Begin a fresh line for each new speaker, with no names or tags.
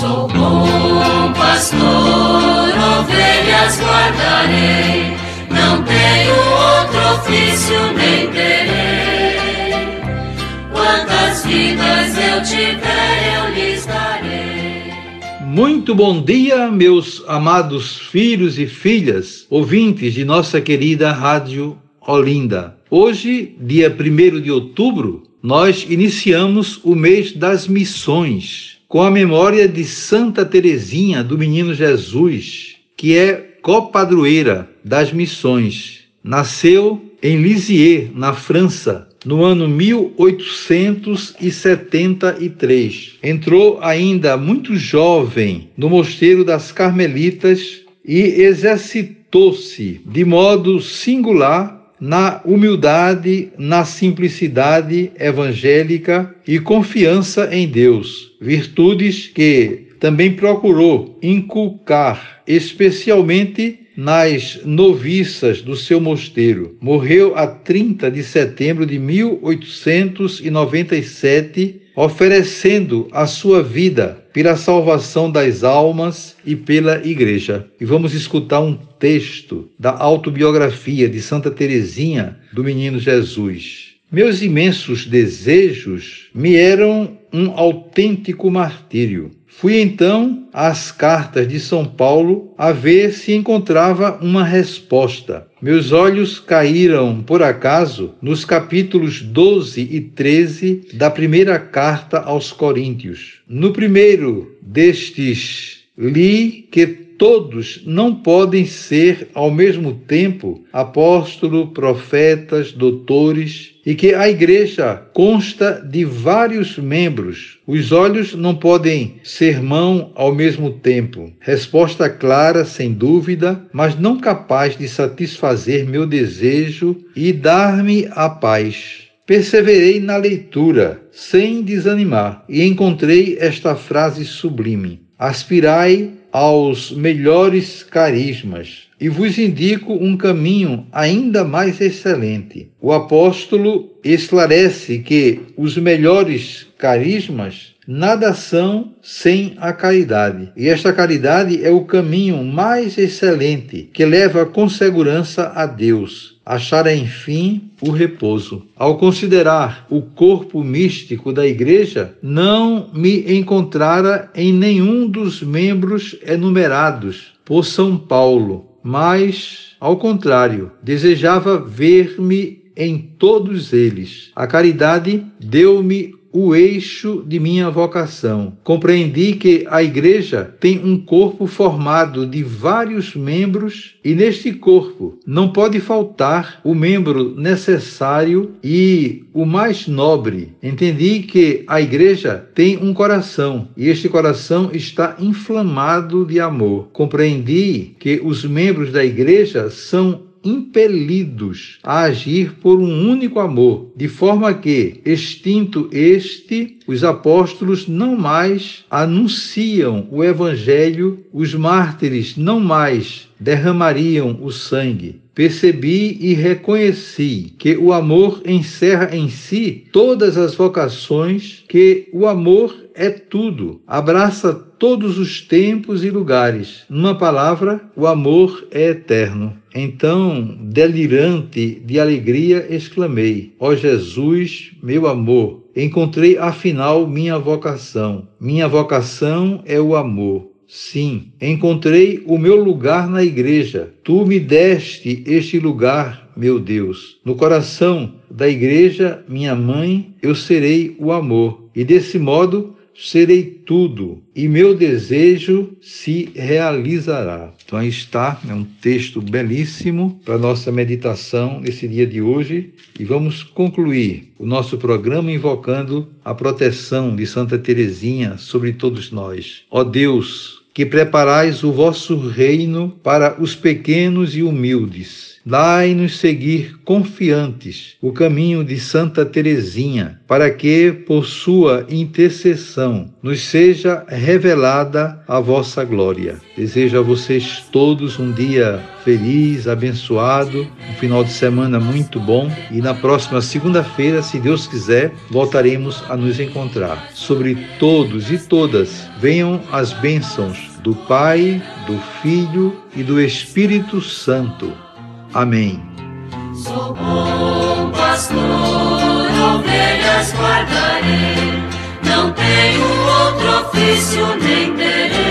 Sou bom pastor, ovelhas guardarei, não tenho outro ofício nem terei. Quantas vidas eu tiver, eu lhes darei.
Muito bom dia, meus amados filhos e filhas, ouvintes de nossa querida Rádio Olinda. Hoje, dia 1 de outubro, nós iniciamos o mês das missões com a memória de Santa Teresinha do Menino Jesus, que é copadroeira das missões. Nasceu em Lisieux, na França, no ano 1873. Entrou ainda muito jovem no mosteiro das Carmelitas e exercitou-se de modo singular na humildade, na simplicidade evangélica e confiança em Deus, virtudes que também procurou inculcar, especialmente nas noviças do seu mosteiro. Morreu a 30 de setembro de 1897, oferecendo a sua vida pela salvação das almas e pela Igreja. E vamos escutar um texto da autobiografia de Santa Teresinha do Menino Jesus. Meus imensos desejos me eram um autêntico martírio. Fui então às cartas de São Paulo a ver se encontrava uma resposta. Meus olhos caíram, por acaso, nos capítulos 12 e 13 da primeira carta aos Coríntios. No primeiro destes, li que todos não podem ser ao mesmo tempo apóstolo, profetas, doutores, e que a igreja consta de vários membros. Os olhos não podem ser mão ao mesmo tempo. Resposta clara, sem dúvida, mas não capaz de satisfazer meu desejo e dar-me a paz. Perseverei na leitura, sem desanimar, e encontrei esta frase sublime: Aspirai aos melhores carismas e vos indico um caminho ainda mais excelente. O apóstolo esclarece que os melhores carismas nada são sem a caridade. E esta caridade é o caminho mais excelente que leva com segurança a Deus achar enfim o repouso. Ao considerar o corpo místico da igreja, não me encontrara em nenhum dos membros enumerados por São Paulo, mas, ao contrário, desejava ver-me em todos eles. A caridade deu-me o eixo de minha vocação. Compreendi que a igreja tem um corpo formado de vários membros e neste corpo não pode faltar o membro necessário e o mais nobre. Entendi que a igreja tem um coração e este coração está inflamado de amor. Compreendi que os membros da igreja são impelidos a agir por um único amor, de forma que, extinto este, os apóstolos não mais anunciam o evangelho, os mártires não mais derramariam o sangue. Percebi e reconheci que o amor encerra em si todas as vocações, que o amor é tudo, abraça todos os tempos e lugares. Numa palavra, o amor é eterno. Então, delirante de alegria, exclamei: Ó oh Jesus, meu amor, encontrei afinal minha vocação. Minha vocação é o amor. Sim, encontrei o meu lugar na igreja. Tu me deste este lugar, meu Deus. No coração da igreja, minha mãe, eu serei o amor. E desse modo serei tudo e meu desejo se realizará. Então aí está, é um texto belíssimo para nossa meditação nesse dia de hoje e vamos concluir o nosso programa invocando a proteção de Santa Teresinha sobre todos nós. Ó Deus, que preparais o vosso reino para os pequenos e humildes. Dai-nos seguir confiantes o caminho de Santa Teresinha, para que, por sua intercessão, nos seja revelada a vossa glória. Desejo a vocês todos um dia feliz, abençoado, um final de semana muito bom e na próxima segunda-feira, se Deus quiser, voltaremos a nos encontrar. Sobre todos e todas venham as bênçãos do Pai, do Filho e do Espírito Santo. Amém.
Sou bom pastor, ovelhas guardarei, não tenho outro ofício nem terei.